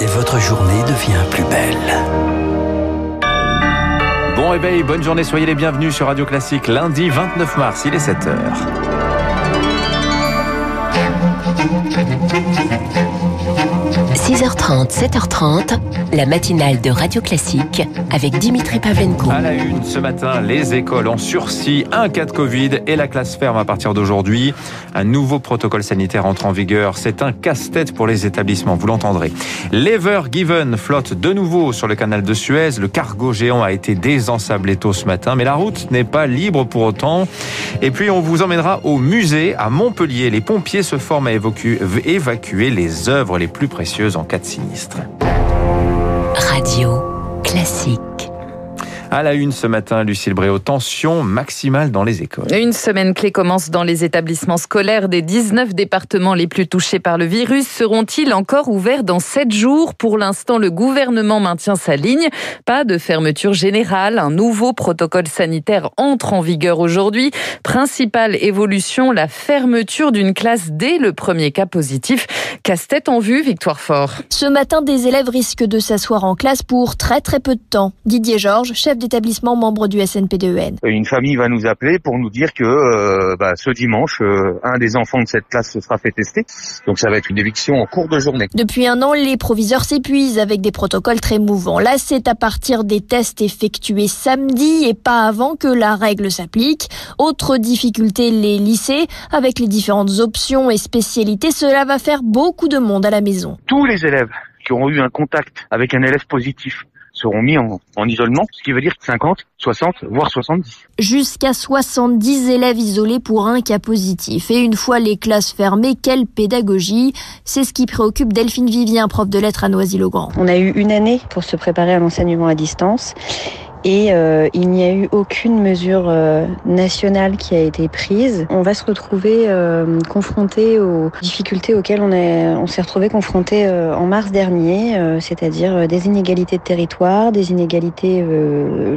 et votre journée devient plus belle. Bon réveil, bonne journée, soyez les bienvenus sur Radio Classique lundi 29 mars, il est 7h. 6h30, 7h30, la matinale de Radio Classique avec Dimitri Pavlenko. À la une ce matin, les écoles en sursis, un cas de Covid et la classe ferme à partir d'aujourd'hui. Un nouveau protocole sanitaire entre en vigueur. C'est un casse-tête pour les établissements, vous l'entendrez. L'Ever Given flotte de nouveau sur le canal de Suez. Le cargo géant a été désensablé tôt ce matin, mais la route n'est pas libre pour autant. Et puis on vous emmènera au musée à Montpellier. Les pompiers se forment à évacuer les œuvres les plus précieuses en cas de sinistre. Radio classique. À la une ce matin, Lucille Bréau, tension maximale dans les écoles. Une semaine clé commence dans les établissements scolaires des 19 départements les plus touchés par le virus. Seront-ils encore ouverts dans 7 jours? Pour l'instant, le gouvernement maintient sa ligne. Pas de fermeture générale. Un nouveau protocole sanitaire entre en vigueur aujourd'hui. Principale évolution, la fermeture d'une classe dès le premier cas positif. Casse-tête en vue, Victoire Fort. Ce matin, des élèves risquent de s'asseoir en classe pour très très peu de temps. Didier Georges, chef d'établissement membre du SNP2N. Une famille va nous appeler pour nous dire que euh, bah, ce dimanche, euh, un des enfants de cette classe se sera fait tester. Donc ça va être une éviction en cours de journée. Depuis un an, les proviseurs s'épuisent avec des protocoles très mouvants. Là, c'est à partir des tests effectués samedi et pas avant que la règle s'applique. Autre difficulté, les lycées. Avec les différentes options et spécialités, cela va faire beaucoup de monde à la maison. Tous les élèves qui auront eu un contact avec un élève positif seront mis en, isolement, ce qui veut dire 50, 60, voire 70. Jusqu'à 70 élèves isolés pour un cas positif. Et une fois les classes fermées, quelle pédagogie? C'est ce qui préoccupe Delphine Vivien, prof de lettres à Noisy-le-Grand. On a eu une année pour se préparer à l'enseignement à distance et euh, il n'y a eu aucune mesure euh, nationale qui a été prise. On va se retrouver euh, confronté aux difficultés auxquelles on est, on s'est retrouvé confronté euh, en mars dernier, euh, c'est-à-dire des inégalités de territoire, des inégalités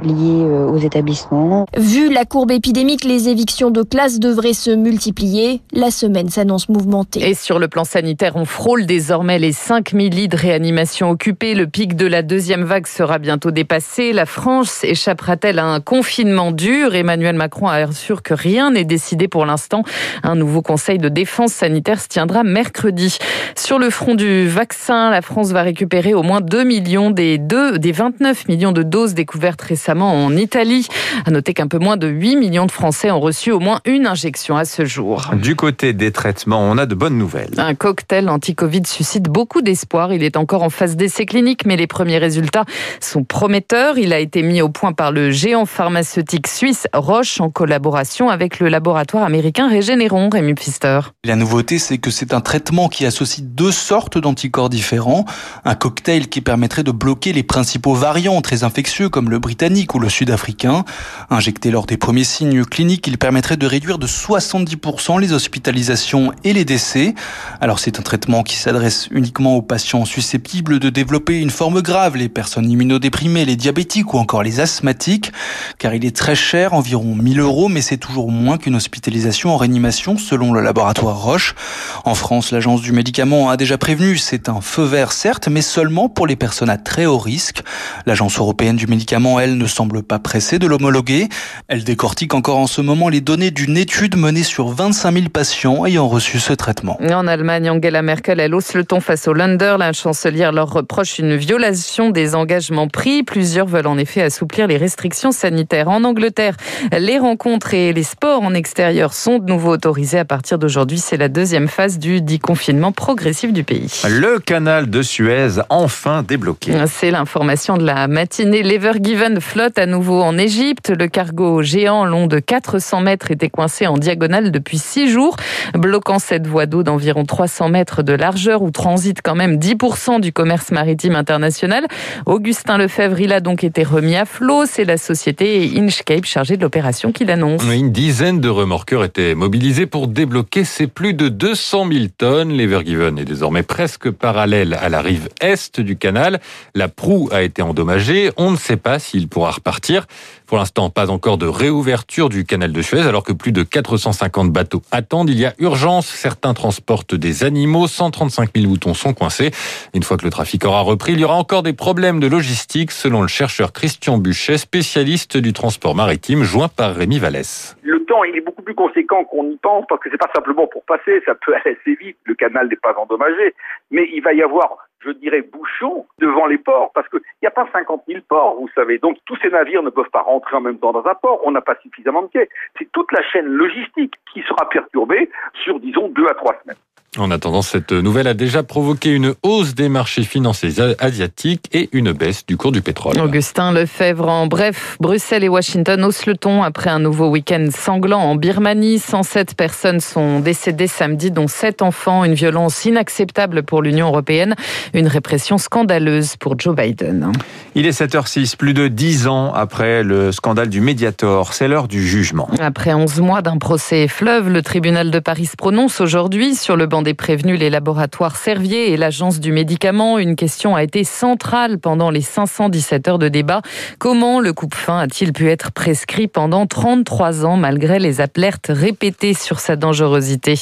liées aux établissements. Vu la courbe épidémique, les évictions de classe devraient se multiplier. La semaine s'annonce mouvementée. Et sur le plan sanitaire, on frôle désormais les 5000 lits de réanimation occupés. Le pic de la deuxième vague sera bientôt dépassé. La France échappera-t-elle à un confinement dur? Emmanuel Macron assure que rien n'est décidé pour l'instant. Un nouveau conseil de défense sanitaire se tiendra mercredi. Sur le front du vaccin, la France va récupérer au moins 2 millions des, 2, des 29 millions de doses découvertes récemment en Italie. À noter qu'un peu moins de 8 millions de Français ont reçu au moins une injection à ce jour. Du côté des traitements, on a de bonnes nouvelles. Un cocktail anti-Covid suscite beaucoup d'espoir. Il est encore en phase d'essai clinique, mais les premiers résultats sont prometteurs. Il a été mis au point par le géant pharmaceutique suisse Roche en collaboration avec le laboratoire américain Régénéron, Rémi Pfister. La nouveauté, c'est que c'est un traitement qui associe deux sortes d'anticorps différents. Un cocktail qui permettrait de bloquer les principaux variants très infectieux comme le britannique ou le sud-africain. Injecté lors des premiers signes cliniques, il permettrait de réduire de 70% les hospitalisations et les décès. Alors c'est un traitement qui s'adresse uniquement aux patients susceptibles de développer une forme grave, les personnes immunodéprimées, les diabétiques ou encore les asthmatiques, car il est très cher, environ 1000 euros, mais c'est toujours moins qu'une hospitalisation en réanimation, selon le laboratoire Roche. En France, l'agence du médicament a déjà prévenu, c'est un feu vert certes, mais seulement pour les personnes à très haut risque. L'agence européenne du médicament, elle, ne semble pas pressée de l'homologuer. Elle décortique encore en ce moment les données d'une étude menée sur 25 000 patients ayant reçu ce traitement. En Allemagne, Angela Merkel, elle hausse le ton face au Länder. La chancelière leur reproche une violation des engagements pris. Plusieurs veulent en effet assouplir assouplir les restrictions sanitaires. En Angleterre, les rencontres et les sports en extérieur sont de nouveau autorisés à partir d'aujourd'hui. C'est la deuxième phase du déconfinement progressif du pays. Le canal de Suez enfin débloqué. C'est l'information de la matinée. L'Ever Given flotte à nouveau en Égypte. Le cargo géant long de 400 mètres était coincé en diagonale depuis six jours, bloquant cette voie d'eau d'environ 300 mètres de largeur où transite quand même 10% du commerce maritime international. Augustin Lefebvre, il a donc été remis à flot. C'est la société Inchcape chargée de l'opération qui l'annonce. Une dizaine de remorqueurs étaient mobilisés pour débloquer ces plus de 200 000 tonnes. L'Evergiven est désormais presque parallèle à la rive est du canal. La proue a été endommagée. On ne sait pas s'il pourra repartir. Pour l'instant, pas encore de réouverture du canal de Suez, alors que plus de 450 bateaux attendent. Il y a urgence. Certains transportent des animaux. 135 000 moutons sont coincés. Une fois que le trafic aura repris, il y aura encore des problèmes de logistique, selon le chercheur Christian Buchet, spécialiste du transport maritime, joint par Rémi Vallès. Le temps, il est beaucoup plus conséquent qu'on y pense, parce que c'est pas simplement pour passer, ça peut aller assez vite. Le canal n'est pas endommagé, mais il va y avoir je dirais, bouchon devant les ports, parce qu'il n'y a pas 50 000 ports, vous savez. Donc tous ces navires ne peuvent pas rentrer en même temps dans un port, on n'a pas suffisamment de quais. C'est toute la chaîne logistique qui sera perturbée sur, disons, deux à trois semaines. En attendant, cette nouvelle a déjà provoqué une hausse des marchés financiers asiatiques et une baisse du cours du pétrole. Augustin Lefebvre, en bref, Bruxelles et Washington haussent le ton après un nouveau week-end sanglant en Birmanie. 107 personnes sont décédées samedi, dont 7 enfants. Une violence inacceptable pour l'Union européenne. Une répression scandaleuse pour Joe Biden. Il est 7h06, plus de 10 ans après le scandale du Mediator. C'est l'heure du jugement. Après 11 mois d'un procès fleuve, le tribunal de Paris se prononce aujourd'hui sur le banc des prévenus, les laboratoires Servier et l'Agence du médicament. Une question a été centrale pendant les 517 heures de débat. Comment le coupe-fin a-t-il pu être prescrit pendant 33 ans malgré les alertes répétées sur sa dangerosité?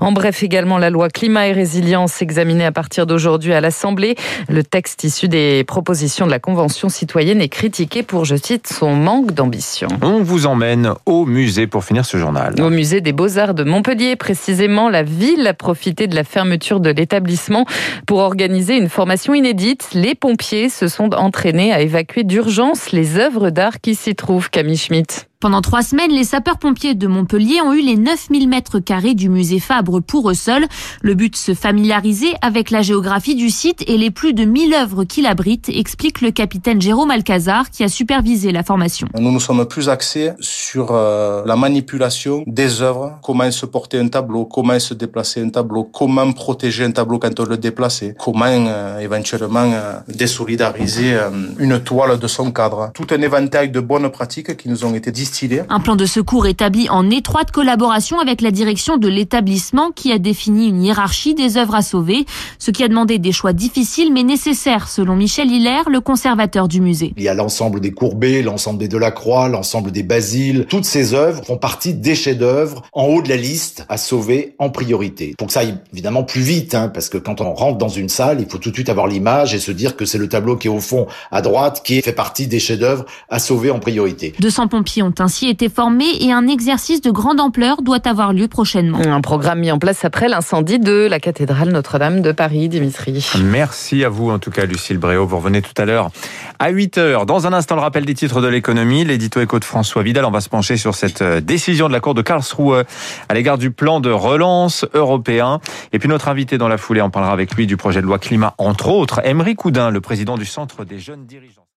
En bref, également la loi climat et résilience examinée à partir d'aujourd'hui à l'Assemblée. Le texte issu des propositions de la Convention citoyenne est critiqué pour, je cite, son manque d'ambition. On vous emmène au musée pour finir ce journal. Au musée des Beaux-Arts de Montpellier, précisément, la ville a profité de la fermeture de l'établissement pour organiser une formation inédite. Les pompiers se sont entraînés à évacuer d'urgence les œuvres d'art qui s'y trouvent. Camille Schmitt. Pendant trois semaines, les sapeurs-pompiers de Montpellier ont eu les 9000 mètres carrés du musée Fabre pour eux seuls. Le but, se familiariser avec la géographie du site et les plus de 1000 œuvres qu'il abrite, explique le capitaine Jérôme Alcazar qui a supervisé la formation. Nous nous sommes plus axés sur euh, la manipulation des œuvres, comment se porter un tableau, comment se déplacer un tableau, comment protéger un tableau quand on le déplace, comment euh, éventuellement euh, désolidariser une toile de son cadre. Tout un éventail de bonnes pratiques qui nous ont été un plan de secours établi en étroite collaboration avec la direction de l'établissement qui a défini une hiérarchie des œuvres à sauver, ce qui a demandé des choix difficiles mais nécessaires selon Michel Hilaire, le conservateur du musée. Il y a l'ensemble des courbés, l'ensemble des Delacroix, l'ensemble des Basiles. Toutes ces œuvres font partie des chefs-d'œuvre en haut de la liste à sauver en priorité. Pour que ça aille évidemment plus vite, hein, parce que quand on rentre dans une salle, il faut tout de suite avoir l'image et se dire que c'est le tableau qui est au fond à droite qui fait partie des chefs-d'œuvre à sauver en priorité. 200 pompiers ont ainsi été formés et un exercice de grande ampleur doit avoir lieu prochainement. Un programme mis en place après l'incendie de la cathédrale Notre-Dame de Paris, Dimitri. Merci à vous en tout cas, Lucille Bréau. Vous revenez tout à l'heure à 8 h Dans un instant, le rappel des titres de l'économie, l'édito éco de François Vidal. On va se pencher sur cette euh, décision de la Cour de Karlsruhe à l'égard du plan de relance européen. Et puis notre invité dans la foulée, on parlera avec lui du projet de loi climat, entre autres, Emery Coudin, le président du Centre des jeunes dirigeants.